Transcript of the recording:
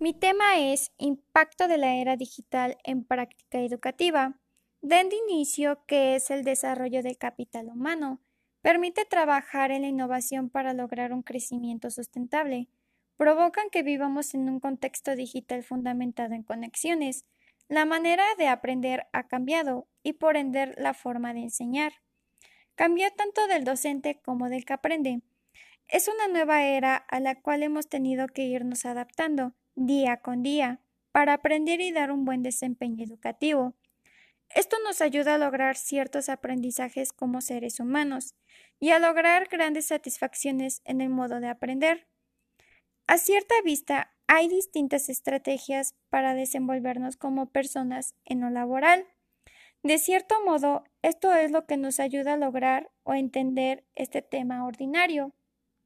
Mi tema es Impacto de la era digital en práctica educativa. Dando inicio que es el desarrollo del capital humano. Permite trabajar en la innovación para lograr un crecimiento sustentable. Provocan que vivamos en un contexto digital fundamentado en conexiones. La manera de aprender ha cambiado y por ende la forma de enseñar. Cambió tanto del docente como del que aprende. Es una nueva era a la cual hemos tenido que irnos adaptando día con día para aprender y dar un buen desempeño educativo. Esto nos ayuda a lograr ciertos aprendizajes como seres humanos y a lograr grandes satisfacciones en el modo de aprender. A cierta vista, hay distintas estrategias para desenvolvernos como personas en lo laboral. De cierto modo, esto es lo que nos ayuda a lograr o entender este tema ordinario.